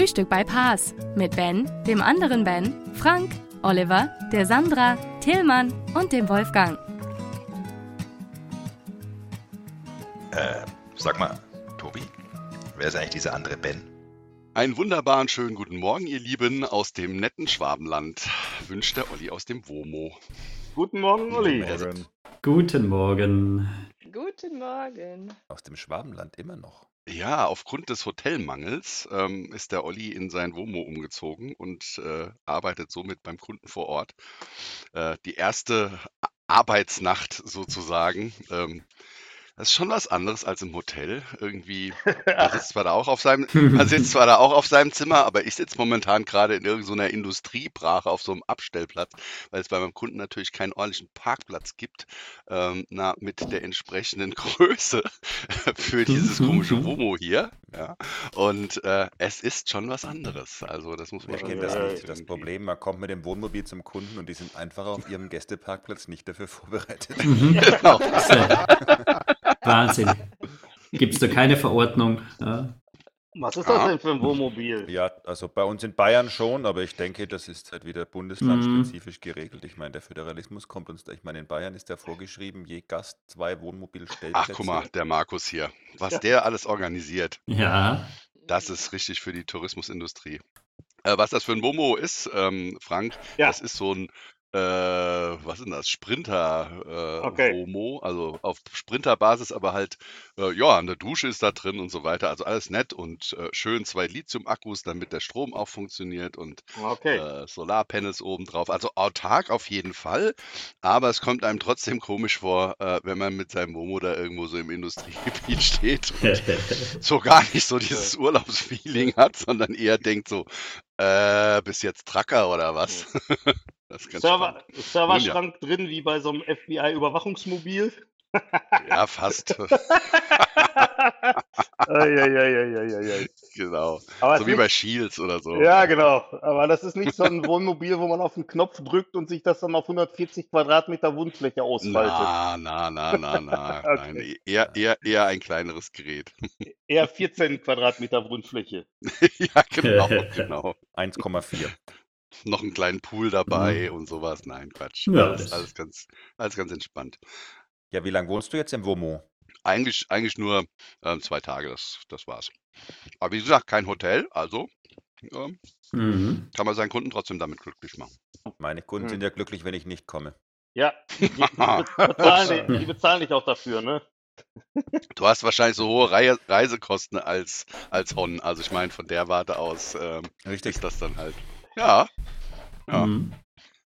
Frühstück bei Paas mit Ben, dem anderen Ben, Frank, Oliver, der Sandra, Tillmann und dem Wolfgang. Äh, sag mal, Tobi, wer ist eigentlich dieser andere Ben? Einen wunderbaren schönen guten Morgen, ihr Lieben, aus dem netten Schwabenland. Wünscht der Olli aus dem WOMO. Guten Morgen, Olli. Morgen. Guten Morgen. Guten Morgen. Aus dem Schwabenland immer noch. Ja, aufgrund des Hotelmangels ähm, ist der Olli in sein WOMO umgezogen und äh, arbeitet somit beim Kunden vor Ort. Äh, die erste Arbeitsnacht sozusagen. Ähm, das ist schon was anderes als im Hotel. Irgendwie, man sitzt zwar da auch auf seinem, man sitzt zwar da auch auf seinem Zimmer, aber ich sitze momentan gerade in irgendeiner Industriebrache auf so einem Abstellplatz, weil es bei meinem Kunden natürlich keinen ordentlichen Parkplatz gibt, ähm, na, mit der entsprechenden Größe für dieses komische WOMO hier. Ja. Und äh, es ist schon was anderes. Also das muss man Ich kenne das nicht. Das Problem, man kommt mit dem Wohnmobil zum Kunden und die sind einfach auf ihrem Gästeparkplatz nicht dafür vorbereitet. Genau. Wahnsinn. Gibt es da keine Verordnung? Ja. Was ist das Ah. denn für ein Wohnmobil? Ja, also bei uns in Bayern schon, aber ich denke, das ist halt wieder bundeslandspezifisch geregelt. Ich meine, der Föderalismus kommt uns da. Ich meine, in Bayern ist ja vorgeschrieben, je Gast zwei Wohnmobilstellplätze. Ach, guck mal, der Markus hier. Was der alles organisiert. Ja. Das ist richtig für die Tourismusindustrie. Äh, was das für ein Momo ist, ähm, Frank, Ja. das ist so ein, äh, was ist denn das? Sprinter äh, Okay. Also auf Sprinterbasis, aber halt, äh, ja, eine Dusche ist da drin und so weiter. Also alles nett und äh, schön zwei Lithium-Akkus, damit der Strom auch funktioniert und Okay. äh, Solarpanels oben drauf. Also autark auf jeden Fall, aber es kommt einem trotzdem komisch vor, äh, wenn man mit seinem Womo da irgendwo so im Industriegebiet steht und so gar nicht so dieses Urlaubsfeeling hat, sondern eher denkt so, äh, bis jetzt Tracker oder was? Das ist ganz Server, Serverschrank drin wie bei so einem FBI-Überwachungsmobil. ja, ja, fast. Eieieiei. genau. Aber So wie ist bei nicht, Shields oder so. ja, genau. Aber das ist nicht so ein Wohnmobil, wo man auf den Knopf drückt und sich das dann auf 140 Quadratmeter Wundfläche ausfaltet. Na, na, na, na, na. Nein, Okay. eher, eher, eher ein kleineres Gerät. Eher 14 Quadratmeter Wundfläche. ja, genau, genau. 1,4. Noch einen kleinen Pool dabei und sowas. Nein, Quatsch. Ja, Alles, alles, ganz, alles ganz entspannt. Ja, wie lange wohnst du jetzt im WOMO? Eigentlich, eigentlich nur ähm, zwei Tage, das, das war's. Aber wie gesagt, kein Hotel, also ähm, Mhm. kann man seinen Kunden trotzdem damit glücklich machen. Meine Kunden Hm. sind ja glücklich, wenn ich nicht komme. Ja, die, die, be- bezahlen, die, die bezahlen dich auch dafür, ne? Du hast wahrscheinlich so hohe Rei Reisekosten als, als Hon. Also ich meine, von der Warte aus ähm, Richtig. ist das dann halt. Ja, ja. Mhm.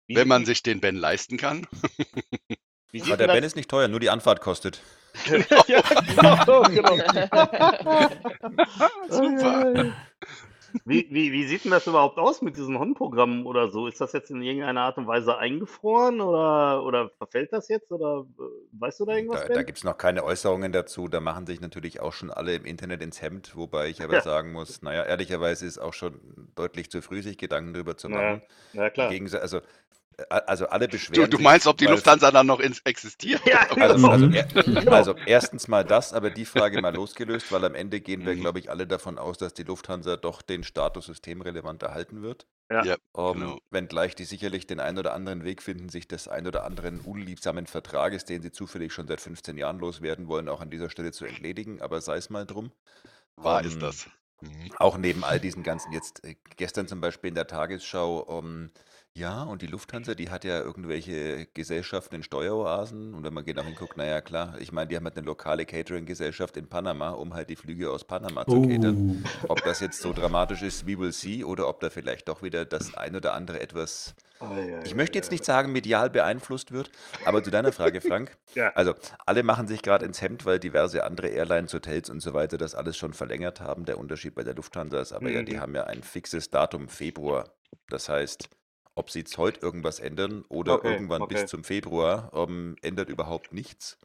Wenn man sich den Ben leisten kann. wie Aber der Ben ist nicht teuer, nur die Anfahrt kostet. ja, genau, genau. Super. Wie, wie, wie sieht denn das überhaupt aus mit diesen HON-Programmen oder so? Ist das jetzt in irgendeiner Art und Weise eingefroren oder, oder verfällt das jetzt? Oder äh, weißt du da irgendwas, Da, da gibt es noch keine Äußerungen dazu. Da machen sich natürlich auch schon alle im Internet ins Hemd, wobei ich aber Ja. sagen muss, naja, ehrlicherweise ist auch schon deutlich zu früh, sich Gedanken darüber zu Ja, machen. ja Im klar. Gegensatz, also, also alle Du, beschweren du sich, meinst, ob die Lufthansa dann noch existiert? Ja, Also, genau. also, er, Genau. also erstens mal das, aber die Frage mal losgelöst, weil am Ende gehen wir, Mhm. glaube ich, alle davon aus, dass die Lufthansa doch den Status systemrelevant erhalten wird. Ja. Ja, Ähm, genau. wenngleich die sicherlich den einen oder anderen Weg finden, sich des ein oder anderen unliebsamen Vertrages, den sie zufällig schon seit 15 Jahren loswerden wollen, auch an dieser Stelle zu entledigen, aber sei es mal drum. Wahr Ähm, ist das. Mhm. Auch neben all diesen ganzen, jetzt äh, gestern zum Beispiel in der Tagesschau, ähm, Ja, und die Lufthansa, die hat ja irgendwelche Gesellschaften in Steueroasen. Und wenn man genau hinguckt, naja, klar, ich meine, die haben halt eine lokale Catering-Gesellschaft in Panama, um halt die Flüge aus Panama zu catern. Oh. Ob das jetzt so dramatisch ist, we will see, oder ob da vielleicht doch wieder das ein oder andere etwas, ich möchte jetzt nicht sagen, medial beeinflusst wird, aber zu deiner Frage, Frank. Ja. Also, alle machen sich gerade ins Hemd, weil diverse andere Airlines, Hotels und so weiter das alles schon verlängert haben. Der Unterschied bei der Lufthansa ist aber ja, die Mhm. haben ja ein fixes Datum, Februar. Das heißt, ob sie jetzt heute irgendwas ändern oder Okay, irgendwann okay. bis zum Februar, ähm, ändert überhaupt nichts.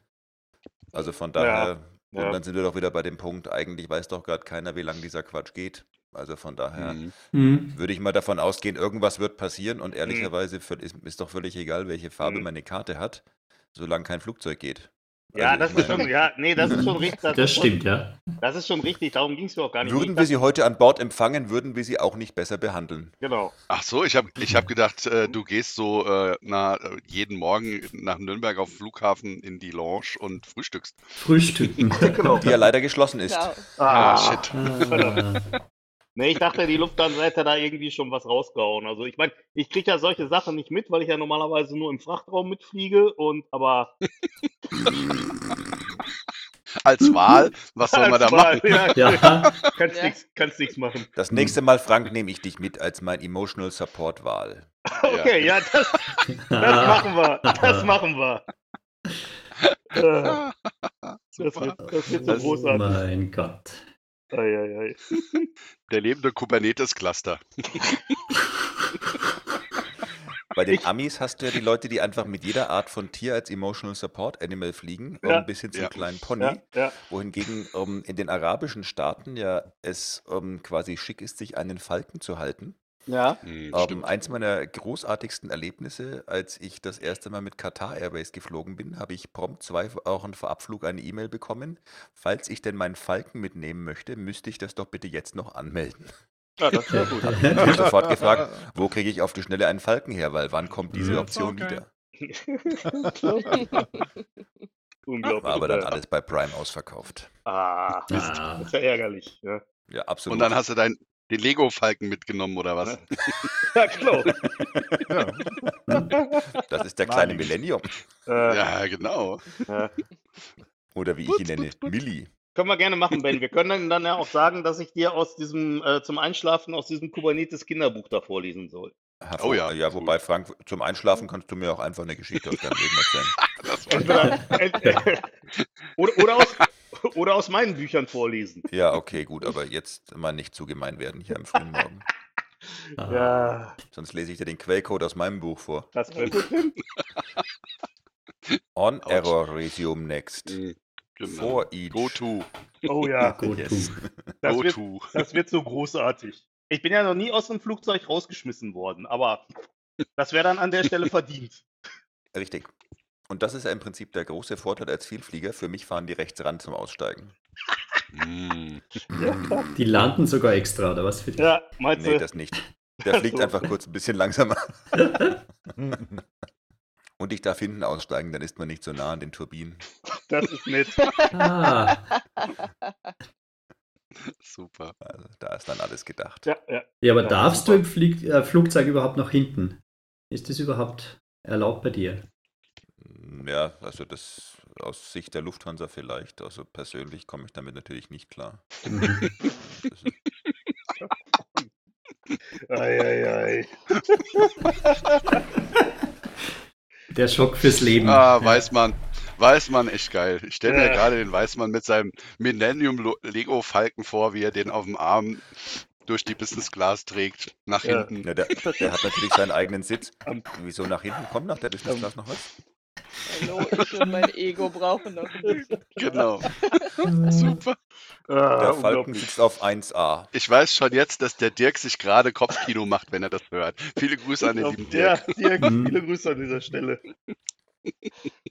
Also von Ja, daher, und ja. dann sind wir doch wieder bei dem Punkt, eigentlich weiß doch gerade keiner, wie lange dieser Quatsch geht. Also von daher Mhm. Mhm. würde ich mal davon ausgehen, irgendwas wird passieren und Mhm. ehrlicherweise völ- ist, ist doch völlig egal, welche Farbe Mhm. meine Karte hat, solange kein Flugzeug geht. Ja, Also das ist schon, ja, nee, das ist schon richtig. Das schon- stimmt, ja. Das ist schon richtig, darum ging es mir auch gar nicht. Würden wir sie heute an Bord empfangen, würden wir sie auch nicht besser behandeln. Genau. Ach so, ich habe ich hab gedacht, äh, du gehst so äh, na, jeden Morgen nach Nürnberg auf Flughafen in die Lounge und frühstückst. Frühstücken. genau. Die ja leider geschlossen ist. Genau. Ah, Ah, shit. Ah. Nee, ich dachte, die Lufthansa hätte da irgendwie schon was rausgehauen. Also ich meine, ich kriege ja solche Sachen nicht mit, weil ich ja normalerweise nur im Frachtraum mitfliege und aber Als Wahl, was soll man da Wahl, machen? Ja, Ja. kannst Ja. nichts kannst machen. Das nächste Mal, Frank, nehme ich dich mit als mein Emotional Support Wahl. Okay, ja, das, das machen wir. Das machen wir. Äh, Das wird, das wird so Oh großartig. mein Gott. Ei, ei, ei. Der lebende Kubernetes-Cluster. Bei den Amis hast du ja die Leute, die einfach mit jeder Art von Tier als Emotional Support Animal fliegen, Ja. ähm, bis hin zum Ja. kleinen Pony. Ja, ja. Wohingegen ähm, in den arabischen Staaten ja es ähm, quasi schick ist, sich einen Falken zu halten. Ja. Hm, Ähm, stimmt. eins meiner großartigsten Erlebnisse, als ich das erste Mal mit Qatar Airways geflogen bin, habe ich prompt zwei Wochen vor Abflug eine E-Mail bekommen. Falls ich denn meinen Falken mitnehmen möchte, müsste ich das doch bitte jetzt noch anmelden. ja, das wäre gut. Ich habe sofort gefragt, wo kriege ich auf die Schnelle einen Falken her, weil wann kommt diese Mhm. Option Okay. wieder? Unglaublich. War aber dann geil. alles bei Prime ausverkauft. Ah. Ah. Das ist ja ärgerlich. Ja, Ja, absolut. Und dann hast du dein, den Lego-Falken mitgenommen, oder was? ja genau. das ist der kleine. Millennium. Äh, Ja, genau. ja. Oder wie ich ihn nenne, Milli. Können wir gerne machen, Ben. Wir können dann ja auch sagen, dass ich dir aus diesem, äh, zum Einschlafen aus diesem Kubernetes Kinderbuch da vorlesen soll. Hervor- Oh ja, Ja, wobei, Frank, zum Einschlafen kannst du mir auch einfach eine Geschichte aus deinem Leben erzählen. Das war Entweder, ent, oder, oder, aus, oder aus meinen Büchern vorlesen. Ja, okay, gut, aber jetzt mal nicht zu gemein werden hier am frühen Morgen. Ah. Ja, Sonst lese ich dir den Quellcode aus meinem Buch vor. das hin. On Autsch. Error Resume Next. Hm, genau. For each. Go to. Oh ja, Go Yes. to. das Go wird, to. das wird so großartig. Ich bin ja noch nie aus einem Flugzeug rausgeschmissen worden, aber das wäre dann an der Stelle verdient. Richtig. Und das ist ja im Prinzip der große Vorteil als Vielflieger. Für mich fahren die rechts ran zum Aussteigen. Die landen sogar extra, oder was für dich? Ja, meinst Nee, du? das nicht. Der fliegt so. einfach kurz ein bisschen langsamer. Und ich darf hinten aussteigen, dann ist man nicht so nah an den Turbinen. Das ist nett. Ah, Super. Also da ist dann alles gedacht. Ja, ja. ja, aber Ja, darfst super. du im Flieg äh, Flugzeug überhaupt noch hinten? Ist das überhaupt erlaubt bei dir? Ja, also das aus Sicht der Lufthansa vielleicht. Also persönlich komme ich damit natürlich nicht klar. Ist, Ei, ei, ei. Der Schock fürs Leben. Ah, Weißmann. Weißmann, echt geil. Ich stelle mir Ja. gerade den Weißmann mit seinem Millennium Lego Falken vor, wie er den auf dem Arm durch die Business Class trägt, nach Ja. hinten. ja, der, der hat natürlich seinen eigenen Sitz. Wieso nach hinten kommt nach der Business Class noch was? Hallo, ich und mein Ego brauchen noch ein bisschen. Genau. Mhm. Super. Ah, Der Falken sitzt auf 1A. Ich weiß schon jetzt, dass der Dirk sich gerade Kopfkino macht, wenn er das hört. Viele Grüße an den lieben Ja, Dirk. Dirk, Mhm. viele Grüße an dieser Stelle.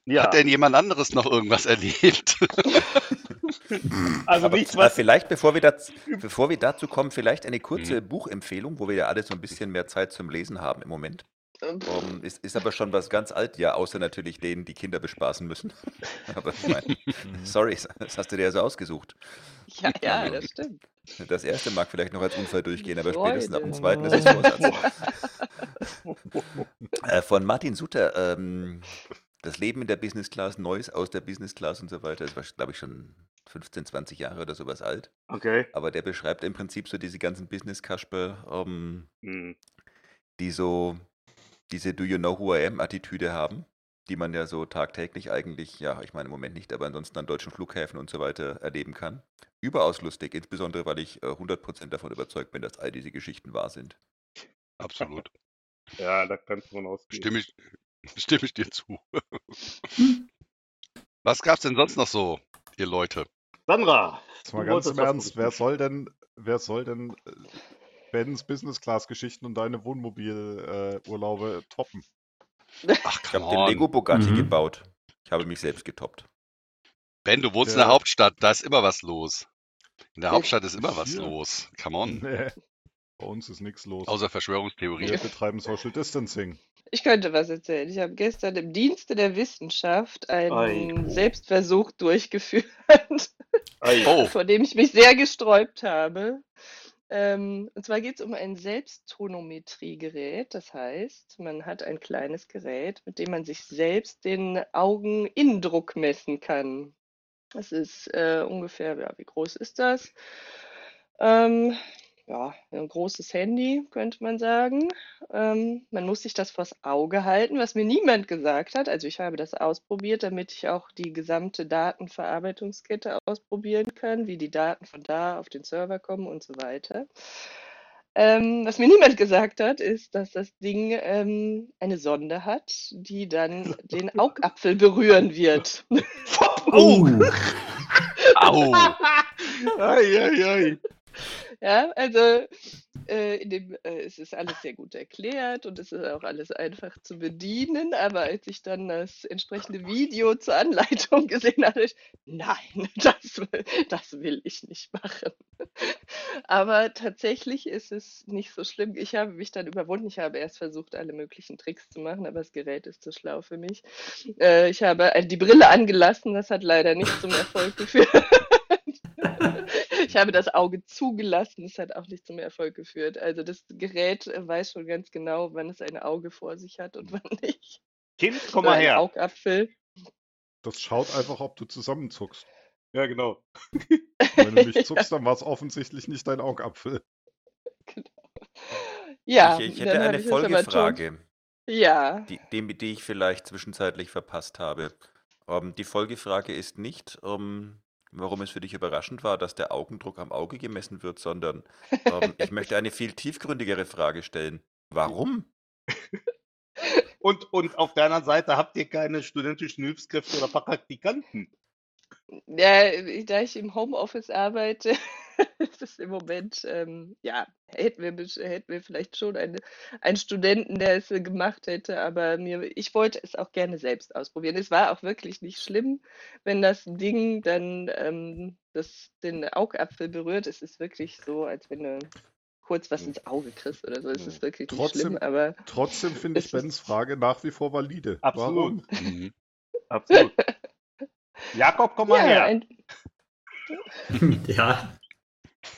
Ja, Hat denn jemand anderes noch irgendwas erlebt? also Aber nichts, was. vielleicht, bevor wir, dazu, bevor wir dazu kommen, vielleicht eine kurze Buchempfehlung, wo wir ja alle so ein bisschen mehr Zeit zum Lesen haben im Moment. Um, ist, ist aber schon was ganz alt, ja, außer natürlich denen, die Kinder bespaßen müssen. aber ich meine, sorry, das hast du dir ja so ausgesucht. Ja, ja, das stimmt. Das erste mag vielleicht noch als Unfall durchgehen, aber Freude. spätestens ab dem zweiten ist es Vorsatz. Äh, von Martin Sutter, ähm, das Leben in der Business Class, Neues aus der Business Class und so weiter, das war, glaube ich, schon 15, 20 Jahre oder sowas alt. Okay. Aber der beschreibt im Prinzip so diese ganzen Business-Kasper, ähm, Hm. die so diese Do you know who I am Attitüde haben, die man ja so tagtäglich eigentlich, ja, ich meine im Moment nicht, aber ansonsten an deutschen Flughäfen und so weiter erleben kann. Überaus lustig, insbesondere weil ich äh, 100% davon überzeugt bin, dass all diese Geschichten wahr sind. Absolut. Ja, da kannst du von ausgehen. Stimme ich, stimme ich dir zu. Was gab's denn sonst noch so, ihr Leute? Sandra, Jetzt mal ganz im Ernst, wer soll denn, wer soll denn äh, Bens Business Class Geschichten und deine Wohnmobil äh, toppen? Ach, Ich habe den Lego. Bugatti Mhm. gebaut. Ich habe mich selbst getoppt. Ben, du wohnst in Der- Hauptstadt, da ist immer was los. In der Hauptstadt ist immer was Hier. los. Come on. Nee, bei uns ist nichts los. Außer Verschwörungstheorien. Wir betreiben Social Distancing. Ich könnte was erzählen. Ich habe gestern im Dienste der Wissenschaft einen Ei. Selbstversuch durchgeführt, Ei. Oh, vor dem ich mich sehr gesträubt habe. Ähm, und zwar geht es um ein Selbsttonometriegerät. Das heißt, man hat ein kleines Gerät, mit dem man sich selbst den Augeninnendruck messen kann. Das ist äh, ungefähr, ja, wie groß ist das? Ähm, ja, ein großes Handy, könnte man sagen. Ähm, man muss sich das vors Auge halten, was mir niemand gesagt hat. Also ich habe das ausprobiert, damit ich auch die gesamte Datenverarbeitungskette ausprobieren kann, wie die Daten von da auf den Server kommen und so weiter. Ähm, was mir niemand gesagt hat, ist, dass das Ding ähm, eine Sonde hat, die dann den Augapfel berühren wird. Oh, au. Ei, ei, ei. Ja, also äh, in dem, äh, es ist alles sehr gut erklärt und es ist auch alles einfach zu bedienen, aber als ich dann das entsprechende Video zur Anleitung gesehen habe, ich, nein, das, will- das will ich nicht machen. Aber tatsächlich ist es nicht so schlimm. Ich habe mich dann überwunden. Ich habe erst versucht, alle möglichen Tricks zu machen, aber das Gerät ist zu schlau für mich. Äh, ich habe äh, die Brille angelassen, das hat leider nicht zum Erfolg geführt. Ich habe das Auge zugelassen, das hat auch nicht zum Erfolg geführt. Also das Gerät äh, weiß schon ganz genau, wann es ein Auge vor sich hat und wann nicht. Kind, komm mal her. Augapfel. Das schaut einfach, ob du zusammenzuckst. Ja, genau. Wenn du nicht zuckst, dann war es offensichtlich nicht dein Augapfel. Ja, ich, ich hätte eine ich es. Folgefrage, Ja, die, die, die ich vielleicht zwischenzeitlich verpasst habe. Ähm, die Folgefrage ist nicht, ähm, warum es für dich überraschend war, dass der Augendruck am Auge gemessen wird, sondern ähm, ich möchte eine viel tiefgründigere Frage stellen. Warum? Und, und auf der anderen Seite habt ihr keine studentischen Hilfskräfte oder Praktikanten. ja, da ich im Homeoffice arbeite, ist es im Moment, ähm, ja, hätten wir, hätten wir vielleicht schon eine, einen Studenten, der es äh, gemacht hätte, aber mir, ich wollte es auch gerne selbst ausprobieren. Es war auch wirklich nicht schlimm, wenn das Ding dann ähm, das, den Augapfel berührt. Es ist wirklich so, als wenn du kurz was ins Auge kriegst oder so. Es ist wirklich nicht schlimm, Trotzdem, aber trotzdem finde ich ist- Bens Frage nach wie vor valide. Absolut. Warum? Mhm. Absolut. Jakob, komm mal ja, her. ein, ja,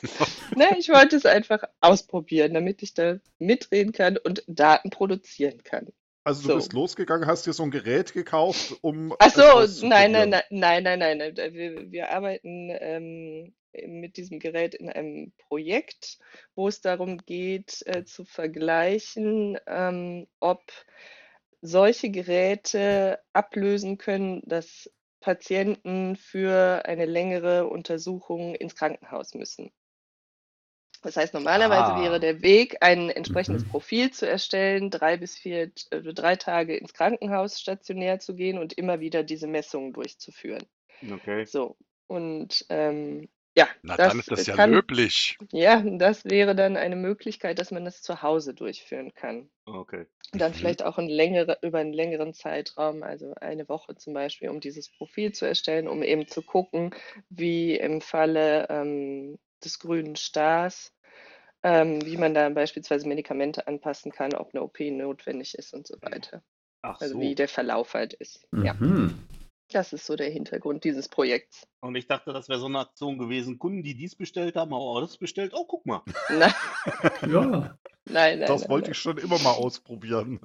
ne, ich wollte es einfach ausprobieren, damit ich da mitreden kann und Daten produzieren kann. Also du So. bist losgegangen, hast dir so ein Gerät gekauft, um Ach so, nein, nein, nein, nein, nein, nein. Wir, wir arbeiten ähm, mit diesem Gerät in einem Projekt, wo es darum geht, äh, zu vergleichen, ähm, ob solche Geräte ablösen können, dass Patienten für eine längere Untersuchung ins Krankenhaus müssen. Das heißt, normalerweise Ah. wäre der Weg, ein entsprechendes Mhm. Profil zu erstellen, drei bis vier, äh, drei Tage ins Krankenhaus stationär zu gehen und immer wieder diese Messungen durchzuführen. Okay. So. Und ähm, ja, Na, das dann ist das ja kann, löblich. ja, das wäre dann eine Möglichkeit, dass man das zu Hause durchführen kann. Okay. Und dann Mhm. vielleicht auch längere, über einen längeren Zeitraum, also eine Woche zum Beispiel, um dieses Profil zu erstellen, um eben zu gucken, wie im Falle ähm, des grünen Stars, ähm, wie man da beispielsweise Medikamente anpassen kann, ob eine OP notwendig ist und so weiter. Ach Also so. wie der Verlauf halt ist. Ja, mhm. das ist so der Hintergrund dieses Projekts. Und ich dachte, das wäre so eine Aktion gewesen. Kunden, die dies bestellt haben, haben auch das bestellt. Oh, guck mal. Na, ja. Nein, nein, Das nein, wollte nein. ich schon immer mal ausprobieren.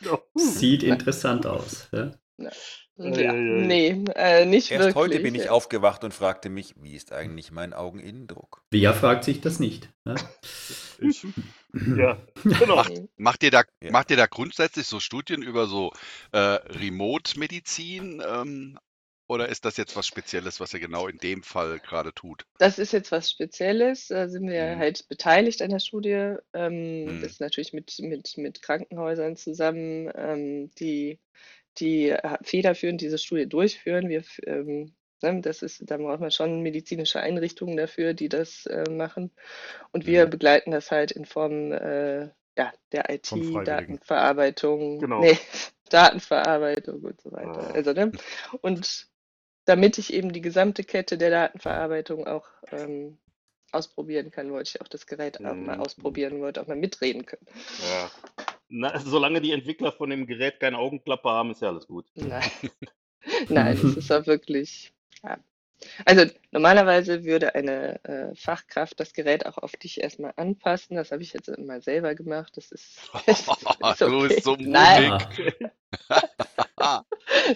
Sieht interessant aus. Ja? Ja, nee, äh, nicht Erst wirklich. heute bin ich aufgewacht und fragte mich, wie ist eigentlich mein Augeninnendruck? Wer fragt sich das nicht? Ja? Ich. Ja, genau. Macht, macht, ihr da, macht ihr da grundsätzlich so Studien über so äh, Remote-Medizin? Ähm, oder ist das jetzt was Spezielles, was ihr genau in dem Fall gerade tut? Das ist jetzt was Spezielles. Da sind wir Mhm. halt beteiligt an der Studie. Ähm, Mhm. Das ist natürlich mit, mit, mit Krankenhäusern zusammen, ähm, die, die äh, federführend diese Studie durchführen. Wir, ähm, ne, das ist, da braucht man schon medizinische Einrichtungen dafür, die das äh, machen. Und wir Mhm. begleiten das halt in Form äh, ja, der IT. Datenverarbeitung, Genau. nee, Datenverarbeitung und so weiter. Ah. Also, ne? Und damit ich eben die gesamte Kette der Datenverarbeitung auch ähm, ausprobieren kann, wollte ich auch das Gerät auch mal Mhm. ausprobieren, wollte auch mal mitreden können. Ja. Na, solange die Entwickler von dem Gerät keine Augenklappe haben, ist ja alles gut. Nein, Nein es ist auch wirklich. Ja. Also normalerweise würde eine äh, Fachkraft das Gerät auch auf dich erstmal anpassen. Das habe ich jetzt mal selber gemacht. Das ist, ist, ist Du okay. bist so mutig. nein.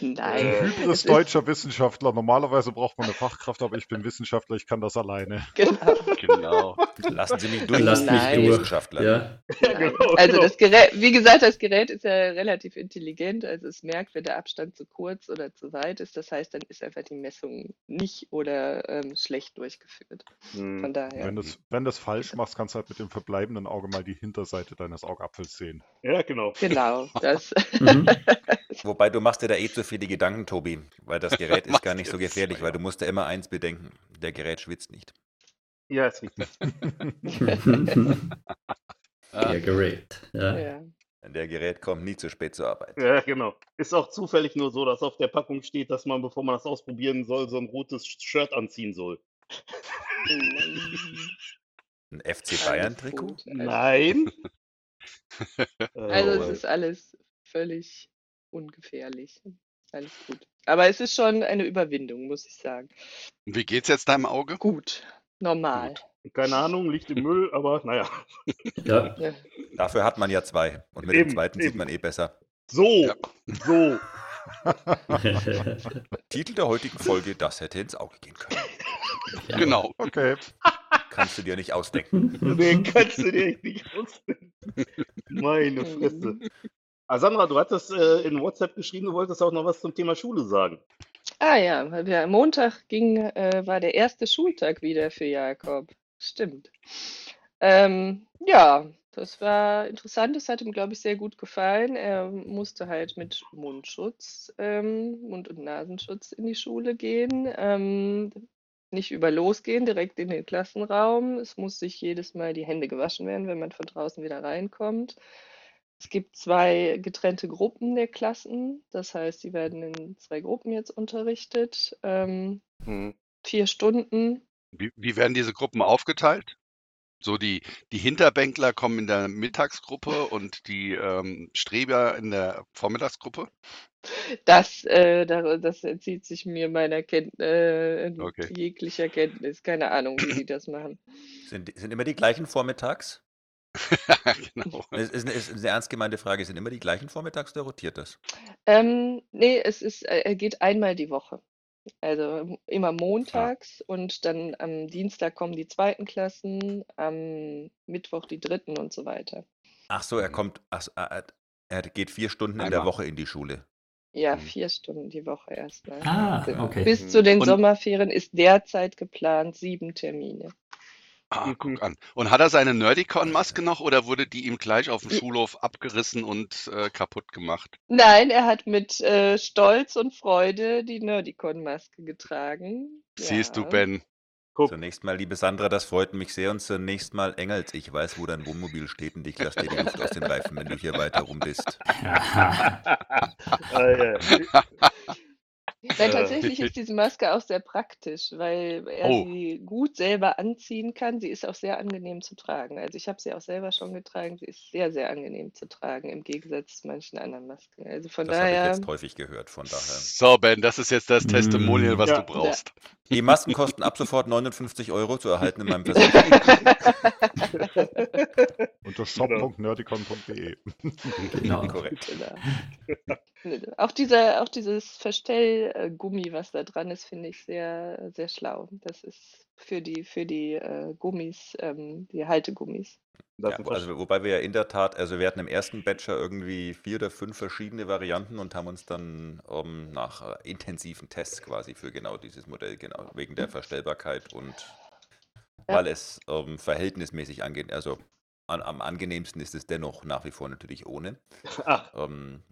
Äh, Hybris deutscher Wissenschaftler. Normalerweise braucht man eine Fachkraft, aber ich bin Wissenschaftler, ich kann das alleine. Genau. Genau. Lassen Sie mich durch, Lasst mich Nein. durch. Wissenschaftler. Ja. Ja, genau, Also genau. das Gerät, wie gesagt, das Gerät ist ja relativ intelligent, also es merkt, wenn der Abstand zu kurz oder zu weit ist. Das heißt, dann ist einfach die Messung nicht oder ähm, schlecht durchgeführt. Von Hm. daher. Wenn du es wenn falsch machst, kannst du halt mit dem verbleibenden Auge mal die Hinterseite deines Augapfels sehen. Ja, genau. Genau, das. Mhm. Wobei du machst dir da eh zu viele Gedanken, Tobi, weil das Gerät ist gar nicht so gefährlich, weil du musst da immer eins bedenken, der Gerät schwitzt nicht. Ja, ist richtig. Der Gerät. Ja. ja. Der Gerät kommt nie zu spät zur Arbeit. Ja, genau. Ist auch zufällig nur so, dass auf der Packung steht, dass man, bevor man das ausprobieren soll, so ein rotes Shirt anziehen soll. Ein FC Bayern-Trikot? Also, Nein. also Oh, es ist alles völlig ungefährlich. Alles gut. Aber es ist schon eine Überwindung, muss ich sagen. Wie geht's jetzt deinem Auge? Gut, normal. keine Ahnung, liegt im Müll, aber naja. Ja. Ja. Dafür hat man ja zwei. Und mit Eben, dem zweiten eben. sieht man eh besser. So, Ja. so. Titel der heutigen Folge, das hätte ins Auge gehen können. Genau. Okay. Kannst du dir nicht ausdenken. Den kannst du dir nicht ausdenken. Meine Fresse. Ah, Sandra, du hattest äh, in WhatsApp geschrieben, du wolltest auch noch was zum Thema Schule sagen. Ah ja, weil am Montag ging, äh, war der erste Schultag wieder für Jakob. Stimmt. Ähm, ja, das war interessant. Das hat ihm, glaube ich, sehr gut gefallen. Er musste halt mit Mundschutz, ähm, Mund- und Nasenschutz in die Schule gehen. Ähm, nicht über losgehen, direkt in den Klassenraum. Es muss sich jedes Mal die Hände gewaschen werden, wenn man von draußen wieder reinkommt. Es gibt zwei getrennte Gruppen der Klassen. Das heißt, sie werden in zwei Gruppen jetzt unterrichtet. Ähm, Hm. vier Stunden. Wie, wie werden diese Gruppen aufgeteilt? So die, die Hinterbänkler kommen in der Mittagsgruppe und die ähm, Streber in der Vormittagsgruppe? Das, äh, da- das entzieht sich mir meiner Kennt äh, Okay. jeglicher Kenntnis. Keine Ahnung, wie die das machen. Sind, sind immer die gleichen vormittags? genau. Es ist, eine- ist eine ernst gemeinte Frage. Sind immer die gleichen vormittags oder rotiert das? Ähm, nee, es ist, äh, er geht einmal die Woche. Also immer montags und dann am Dienstag kommen die zweiten Klassen, am Mittwoch die dritten und so weiter. Ach so, er kommt, ach, er, er geht vier Stunden in der Einmal. Woche in die Schule. Ja, Mhm. vier Stunden die Woche erstmal. Ah, Bi- okay. Bis zu den Und- Sommerferien ist derzeit geplant sieben Termine. Ah, Mhm. guck an. Und hat er seine Nerdicon-Maske noch oder wurde die ihm gleich auf dem Schulhof abgerissen und äh, kaputt gemacht? Nein, er hat mit äh, Stolz und Freude die Nerdicon-Maske getragen. Siehst du, Ja. Ben? Guck. Zunächst mal, liebe Sandra, das freut mich sehr. Und zunächst mal, Engels, ich weiß, wo dein Wohnmobil steht und ich lasse dir die Luft aus den Reifen, wenn du hier weiter rum bist. Ja. Nein, Äh, tatsächlich ist diese Maske auch sehr praktisch, weil er Oh. sie gut selber anziehen kann. Sie ist auch sehr angenehm zu tragen. Also ich habe sie auch selber schon getragen. Sie ist sehr, sehr angenehm zu tragen, im Gegensatz zu manchen anderen Masken. Also von Das habe ich daher, jetzt häufig gehört, von daher. So, Ben, das ist jetzt das Testimonial, was Ja. du brauchst. Die Masken kosten ab sofort 59 Euro zu erhalten in meinem Versand. Unter shop.nerdicon.de. Genau. Korrekt. genau. Auch, dieser, auch dieses Verstellgummi, was da dran ist, finde ich sehr, sehr schlau. Das ist für die, für die äh, Gummis, ähm, die Haltegummis. Ja, also wobei wir ja in der Tat, also wir hatten im ersten Batcher irgendwie vier oder fünf verschiedene Varianten und haben uns dann ähm, nach äh, intensiven Tests quasi für genau dieses Modell, genau, wegen der Verstellbarkeit und Ja. weil es ähm, verhältnismäßig angeht, also an, am angenehmsten ist es dennoch nach wie vor natürlich ohne. Ach, Ähm,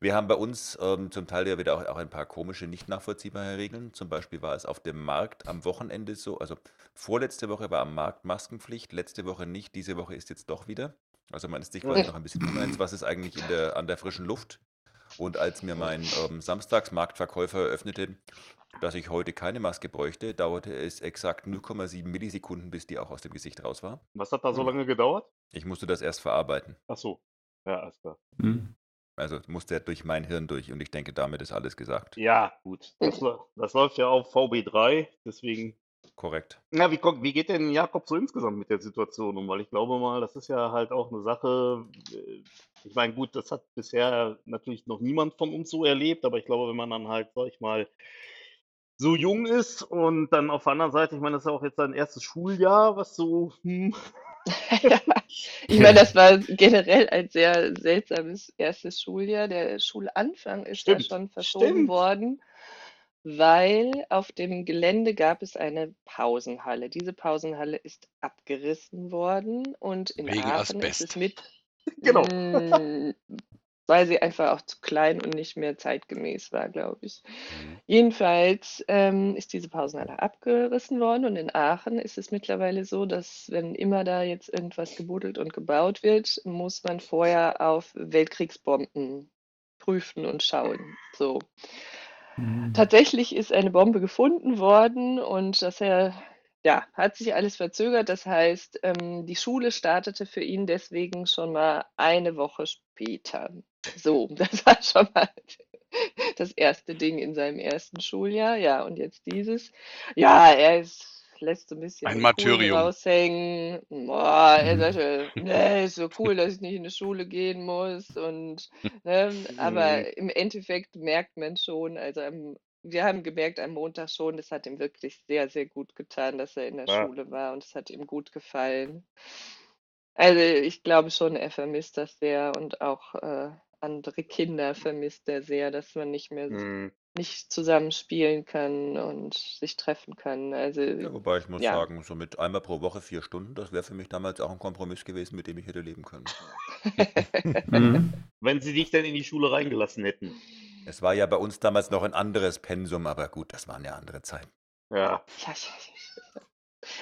wir haben bei uns ähm, zum Teil ja wieder auch, auch ein paar komische, nicht nachvollziehbare Regeln. Zum Beispiel war es auf dem Markt am Wochenende so, also vorletzte Woche war am Markt Maskenpflicht, letzte Woche nicht, diese Woche ist jetzt doch wieder. Also man ist sich quasi noch ein bisschen uneins, was ist eigentlich der, an der frischen Luft. Und als mir mein ähm, Samstagsmarktverkäufer eröffnete, dass ich heute keine Maske bräuchte, dauerte es exakt 0,7 Millisekunden, bis die auch aus dem Gesicht raus war. was hat da so lange gedauert? Ich musste das erst verarbeiten. Ach so. Ja, alles klar. Hm. Also musste er durch mein Hirn durch und ich denke, damit ist alles gesagt. Ja, gut. Das, das läuft ja auf VB3, deswegen. Korrekt. Na, wie, wie geht denn Jakob so insgesamt mit der Situation um? Weil ich glaube mal, das ist ja halt auch eine Sache. äh, Ich meine, gut, das hat bisher natürlich noch niemand von uns so erlebt, aber ich glaube, wenn man dann halt, sag ich mal, so jung ist und dann auf der anderen Seite, ich meine, das ist ja auch jetzt sein erstes Schuljahr, was so, hm, Ja, ich meine, das war generell ein sehr seltsames erstes Schuljahr. Der Schulanfang ist ja Stimmt, schon verschoben stimmt. worden, weil auf dem Gelände gab es eine Pausenhalle. Diese Pausenhalle ist abgerissen worden und in Wegen Aachen ist Asbest. es mit, Genau. Mm, weil sie einfach auch zu klein und nicht mehr zeitgemäß war, glaube ich. Mhm. Jedenfalls ähm, ist diese Pausenhalle abgerissen worden und in Aachen ist es mittlerweile so, dass wenn immer da jetzt irgendwas gebuddelt und gebaut wird, muss man vorher auf Weltkriegsbomben prüfen und schauen. So. Hm. Tatsächlich ist eine Bombe gefunden worden und das äh, ja, hat sich alles verzögert. Das heißt, ähm, die Schule startete für ihn deswegen schon mal eine Woche später. So, das war schon mal das erste Ding in seinem ersten Schuljahr. Ja, und jetzt dieses. Ja, er ist, lässt so ein bisschen Ein Martyrium. Raushängen. Boah, er Mhm. sagte, nee, ist so cool, dass ich nicht in die Schule gehen muss. Und, ne, aber im Endeffekt merkt man schon, also am, wir haben gemerkt am Montag schon, das hat ihm wirklich sehr, sehr gut getan, dass er in der Ja. Schule war und es hat ihm gut gefallen. Also ich glaube schon, er vermisst das sehr und auch äh, andere Kinder vermisst er sehr, dass man nicht mehr hm, nicht zusammen spielen kann und sich treffen kann. Also Ja, wobei ich muss ja. sagen, so mit einmal pro Woche vier Stunden, das wäre für mich damals auch ein Kompromiss gewesen, mit dem ich hätte leben können. Hm. wenn sie dich denn in die Schule reingelassen hätten. Es war ja bei uns damals noch ein anderes Pensum, aber gut, das waren ja andere Zeiten. Ja, Ja, ja, ja.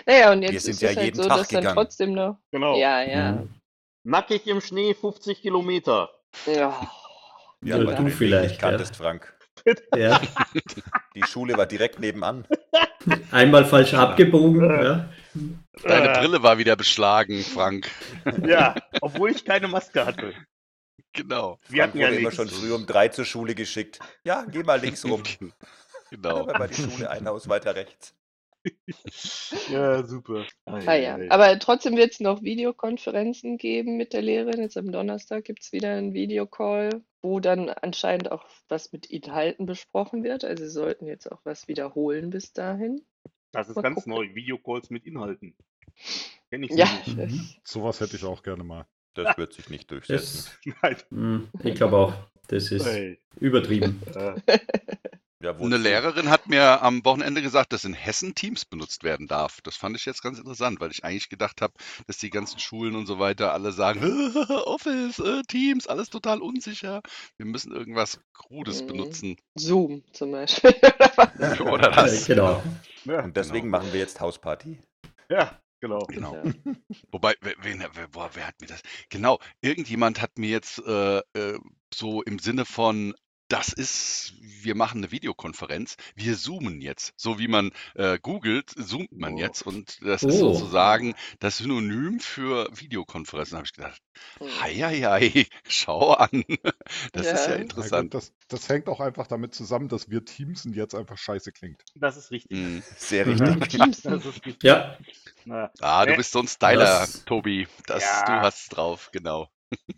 Naja, und Wir jetzt sind ist ja es halt jeden so, Tag dass dann gegangen. trotzdem noch. genau. Ja, ja. Hm. Nackig im Schnee, 50 Kilometer. Ja, Ja, Ja, weil du du vielleicht, nicht kanntest, Frank. Ja. Die Schule war direkt nebenan. Einmal falsch abgebogen. Ja. Deine Brille war wieder beschlagen, Frank. Ja, obwohl ich keine Maske hatte. Genau. Wir Frank hatten ja immer schon früh um drei zur Schule geschickt. Ja, geh mal links rum. Genau. Aber war die Schule ein Haus weiter rechts. Ja, super. ah, ja. Aber trotzdem wird es noch Videokonferenzen geben mit der Lehrerin. Jetzt am Donnerstag gibt es wieder einen Videocall, wo dann anscheinend auch was mit Inhalten besprochen wird. Also sie sollten jetzt auch was wiederholen bis dahin. Das ist Mal ganz gucken. neu. Videocalls mit Inhalten. Kenn ich so Ja, nicht. Mhm. Sowas hätte ich auch gerne mal. Das wird sich nicht durchsetzen. Das, Nein. hm, ich glaube auch, das ist Ey, übertrieben. äh, Ja, Eine? Lehrerin hat mir am Wochenende gesagt, dass in Hessen Teams benutzt werden darf. Das fand ich jetzt ganz interessant, weil ich eigentlich gedacht habe, dass die ganzen Schulen und so weiter alle sagen, Office, äh, Teams, alles total unsicher. Wir müssen irgendwas Krudes Mhm. benutzen. Zoom zum Beispiel. Oder das. Genau. ja, Und deswegen Genau. machen wir jetzt Hausparty. ja, genau. Genau. Ja. Wobei, wer, wer, boah, wer hat mir das? Genau, irgendjemand hat mir jetzt äh, äh, so im Sinne von, das ist, wir machen eine Videokonferenz, wir zoomen jetzt. So wie man äh, googelt, zoomt man Oh. jetzt und das ist Oh. sozusagen das Synonym für Videokonferenzen. Da habe ich gedacht, Hm. Heieiei, schau an. Das ist ja Ja. Na gut, interessant. das, das hängt auch einfach damit zusammen, dass wir Teamsen jetzt einfach scheiße klingt. Das ist richtig. Mhm. Sehr Mhm. richtig. Teamsen. Das ist richtig. Ja, Na, Ah, du bist so ein Styler, Das- Tobi. Das, Ja. Du hast drauf, genau.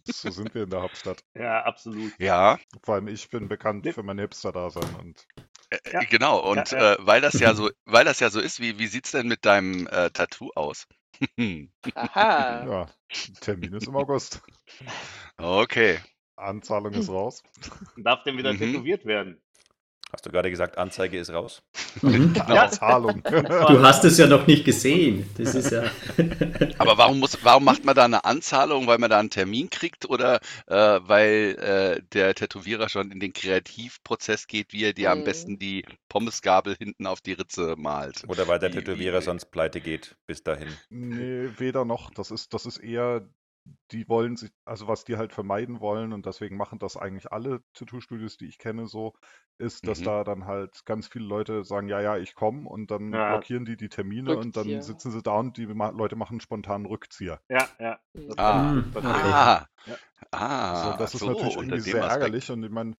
So sind wir in der Hauptstadt. ja, absolut. Ja, Vor allem ich bin bekannt für mein Hipster-Dasein und äh, Ja. genau. Und Ja, ja. Äh, weil das ja so, weil das ja so ist, wie, wie sieht's denn mit deinem äh, Tattoo aus? Aha. ja, Termin ist im August. Okay. Anzahlung ist raus. Darf denn wieder Mhm. tätowiert werden? Hast du gerade gesagt, Anzeige ist raus? mhm. Ja. Zahlung. du hast es ja noch nicht gesehen. Das ist ja. Aber warum muss, warum macht man da eine Anzahlung, weil man da einen Termin kriegt oder äh, weil äh, der Tätowierer schon in den Kreativprozess geht, wie er dir am Mhm. besten die Pommesgabel hinten auf die Ritze malt? Oder weil der Wie- Tätowierer wie- sonst pleite geht bis dahin? Nee, weder noch. Das ist, das ist eher, die wollen sich, also was die halt vermeiden wollen und deswegen machen das eigentlich alle Tattoo-Studios, die ich kenne, so, ist, dass Mhm. da dann halt ganz viele Leute sagen, ja, ja, ich komme und dann Ja. blockieren die die Termine und dann Rückzieher. sitzen sie da und die ma Leute machen spontan Rückzieher. Ja, ja. Mhm. Das Ah. Ah, Ja. ah, so, das ist so, natürlich irgendwie sehr Aspekt. ärgerlich und ich meine,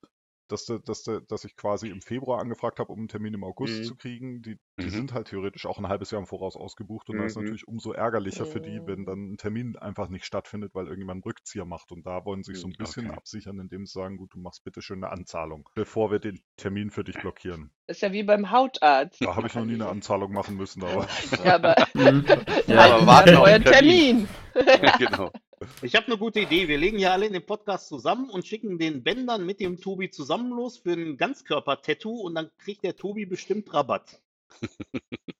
dass, du- dass, du- dass ich quasi im Februar angefragt habe, um einen Termin im August Mhm. zu kriegen. Die, die Mhm. sind halt theoretisch auch ein halbes Jahr im Voraus ausgebucht und dann ist Mhm. natürlich umso ärgerlicher für die, wenn Mhm. dann ein Termin einfach nicht stattfindet, weil irgendjemand einen Rückzieher macht. Und da wollen sie sich so ein Mhm, bisschen okay. absichern, indem sie sagen, gut, du machst bitte schön eine Anzahlung, bevor wir den Termin für dich blockieren. Das ist ja wie beim Hautarzt. Da habe ich noch nie eine Anzahlung machen müssen, aber Ja, aber Mhm. ja, Aber warten auf euren Termin. genau. Ich habe eine gute Idee. Wir legen hier alle in den Podcast zusammen und schicken den Bändern mit dem Tobi zusammen los für ein Ganzkörper-Tattoo und dann kriegt der Tobi bestimmt Rabatt.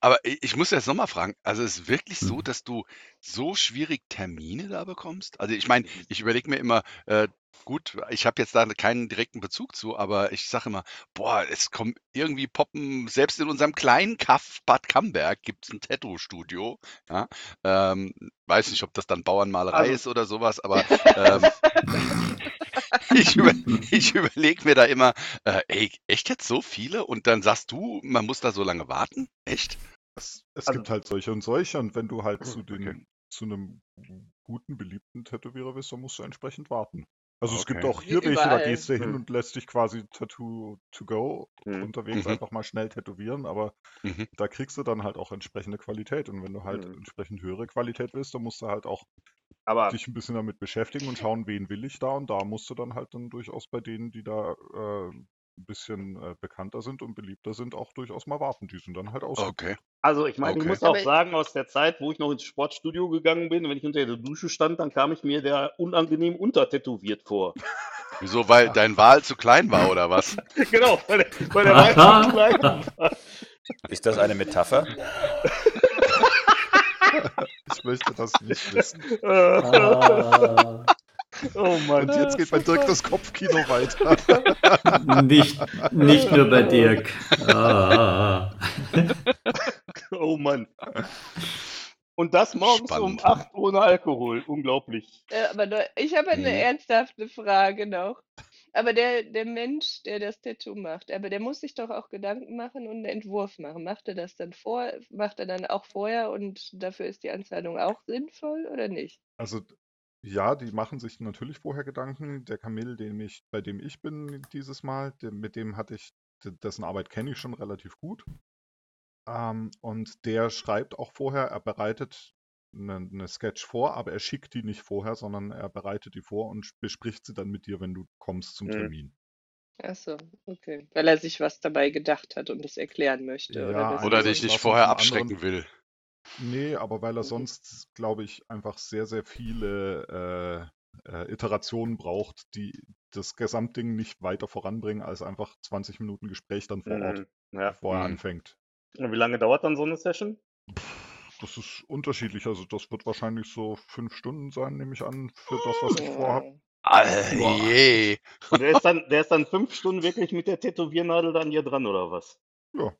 Aber ich muss jetzt nochmal fragen, also ist es wirklich so, Mhm. dass du so schwierig Termine da bekommst? Also ich meine, ich überlege mir immer, äh, gut, ich habe jetzt da keinen direkten Bezug zu, aber ich sage immer, boah, es kommen irgendwie poppen, selbst in unserem kleinen Kaff Bad Camberg gibt es ein Tattoo-Studio. Ja? Ähm, weiß nicht, ob das dann Bauernmalerei Also- ist oder sowas, aber ähm, ich, über, ich überlege mir da immer, äh, ey, echt jetzt so viele? Und dann sagst du, man muss da so lange warten? Echt? es, es Also- gibt halt solche und solche. Und wenn du halt zu, den, Okay. Zu einem guten, beliebten Tätowierer bist, dann musst du entsprechend warten. Also es gibt Okay. auch hier welche, da gehst du hin Hm. und lässt dich quasi Tattoo to go Hm. unterwegs Mhm. einfach mal schnell tätowieren, aber Mhm. da kriegst du dann halt auch entsprechende Qualität. Und wenn du halt Mhm. entsprechend höhere Qualität willst, dann musst du halt auch Aber dich ein bisschen damit beschäftigen und schauen, wen will ich da. Und da musst du dann halt dann durchaus bei denen, die da äh, ein bisschen äh, bekannter sind und beliebter sind, auch durchaus mal warten. Die sind dann halt ausgebucht. Okay. Also ich meine, ich Okay. muss auch sagen, aus der Zeit, wo ich noch ins Sportstudio gegangen bin, wenn ich unter der Dusche stand, dann kam ich mir der unangenehm untertätowiert vor. Wieso, weil dein Wal zu klein war oder was? genau, weil der, weil der Wein zu klein war. Ist das eine Metapher? Ich möchte das nicht wissen. Ah, Oh Mann. Und jetzt geht bei Dirk das Kopfkino weiter. nicht, nicht nur bei Dirk. Ah, Oh Mann. Und das morgens um Spannend. 8 ohne Alkohol. Unglaublich. Äh, aber da, ich habe eine Mhm. ernsthafte Frage noch. Aber der, der Mensch, der das Tattoo macht, aber der muss sich doch auch Gedanken machen und einen Entwurf machen. Macht er das dann vor, macht er dann auch vorher und dafür ist die Anzahlung auch sinnvoll oder nicht? Also ja, die machen sich natürlich vorher Gedanken. Der Kamil, den ich, bei dem ich bin dieses Mal, der, mit dem hatte ich, de- dessen Arbeit kenne ich schon relativ gut. Ähm, und der schreibt auch vorher, er bereitet eine, eine Sketch vor, aber er schickt die nicht vorher, sondern er bereitet die vor und bespricht sie dann mit dir, wenn du kommst zum Mhm. Termin. Ach so, okay. Weil er sich was dabei gedacht hat und es erklären möchte. Ja, oder das Oder Also dich nicht vorher abschrecken will. Nee, aber weil er Mhm. sonst, glaube ich, einfach sehr, sehr viele äh, äh, Iterationen braucht, die das Gesamtding nicht weiter voranbringen als einfach 20 Minuten Gespräch dann vor Ort, Mhm. Ja. bevor er Mhm. anfängt. Und wie lange dauert dann so eine Session? Das ist unterschiedlich. Also das wird wahrscheinlich so fünf Stunden sein, nehme ich an, für das, was ich vorhabe. Oh. je. Und der ist dann, der ist dann fünf Stunden wirklich mit der Tätowiernadel dann hier dran, oder was? Ja.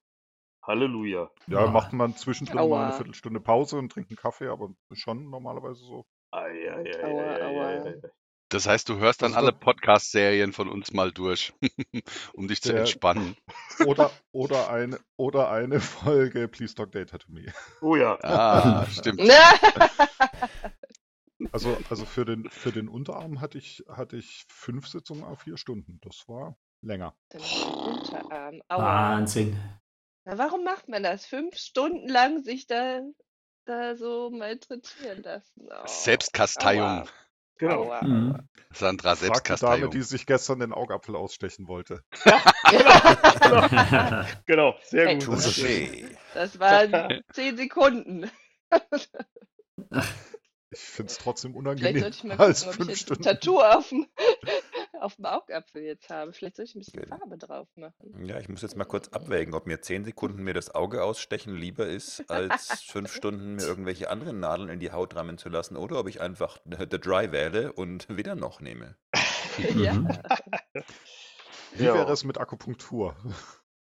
Halleluja. Ja, Boah. macht man zwischendrin mal eine Aua. Viertelstunde Pause und trinkt einen Kaffee, aber schon normalerweise so. Ei, ei, ei, Das heißt, du hörst dann Also alle Podcast-Serien von uns mal durch, um dich zu Der- entspannen. Oder, oder, eine, oder eine Folge Please Talk Data to Me. Oh ja. Ah, stimmt. Also, also für, den, für den Unterarm hatte ich, hatte ich fünf Sitzungen auf vier Stunden. Das war länger. Unterarm. Aua. Wahnsinn. Na, warum macht man das? Fünf Stunden lang sich da, da so malträtieren lassen. Oh, Selbstkasteiung. aua. Genau. Aua. Mhm. Sandra, Frag die Dame, die sich gestern den Augapfel ausstechen wollte. Genau, sehr Hey. gut. Touché. Das waren zehn Sekunden. Ich finde es trotzdem Vielleicht unangenehm sollte ich mal als gucken, ob ich fünf jetzt Stunden. ein Tattoo auf dem, auf dem Augapfel jetzt habe. Vielleicht soll ich ein bisschen Farbe drauf machen. Ja, ich muss jetzt mal kurz abwägen, ob mir zehn Sekunden mir das Auge ausstechen lieber ist, als fünf Stunden mir irgendwelche anderen Nadeln in die Haut rammen zu lassen, oder ob ich einfach The Dry wähle und wieder noch nehme. ja. Mhm. Wie Ja. wäre es mit Akupunktur?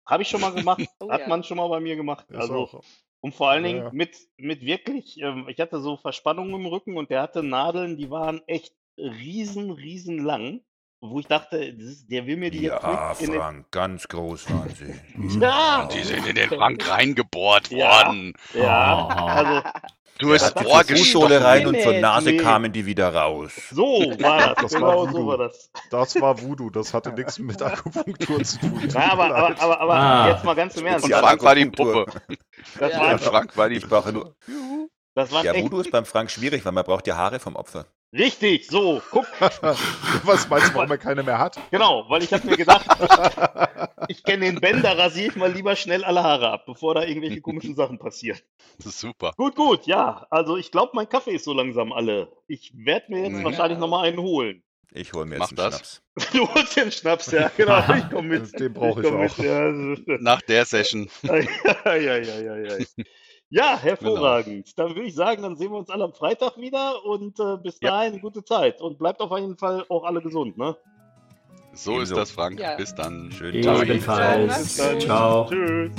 Habe ich schon mal gemacht. Oh Hat ja. man schon mal bei mir gemacht. Ist Also, auch, und vor allen Ja, Dingen ja. mit, mit wirklich, ähm, ich hatte so Verspannungen im Rücken und der hatte Nadeln, die waren echt riesen, riesen lang. Wo ich dachte, das ist, der will mir die jetzt Ja, in den. Frank, ganz groß waren sie. Ja, Die sind in den Frank reingebohrt Ja. worden. ja, Oh. also Du hast Ja, das ist Zur Fußsohle Fußsohle rein und zur. Nase Nee. kamen die wieder raus. so war das. Das war genau so Voodoo. war das. Das war Voodoo, das hatte nichts mit Akupunktur zu tun. Ja, aber, aber, aber, aber Ah. jetzt mal ganz im Ernst. Und Ja, Das, Frank war die. Puppe. das, Ja. Ja, waren, Frank war die Ich brauche nur. das Ja, echt Voodoo ist beim Frank schwierig, weil man braucht ja Haare vom Opfer. Richtig. So, guck, Was meinst du, warum er keine mehr hat? genau, weil ich habe mir gedacht, ich kenne den Ben, da rasiere ich mal lieber schnell alle Haare ab, bevor da irgendwelche komischen Sachen passieren. Das ist super. Gut, gut, ja. Also ich glaube, mein Kaffee ist so langsam alle. Ich werde mir jetzt Ja. wahrscheinlich nochmal einen holen. Ich hole mir Mach jetzt einen das. Schnaps. Du holst den Schnaps, ja, genau. Ich komme mit. Den brauche ich komm auch. Mit, ja, Nach der Session. ja, ja, ja, ja, ja. Ja, hervorragend. Dann würde ich sagen, dann sehen wir uns alle am Freitag wieder und äh, bis Ja. dahin gute Zeit. Und bleibt auf jeden Fall auch alle gesund, ne? So ist Ebenso. das, Frank. Ja. Bis dann. Schönen Tag. Ebenfalls. Bis dann. Ciao. Tschüss.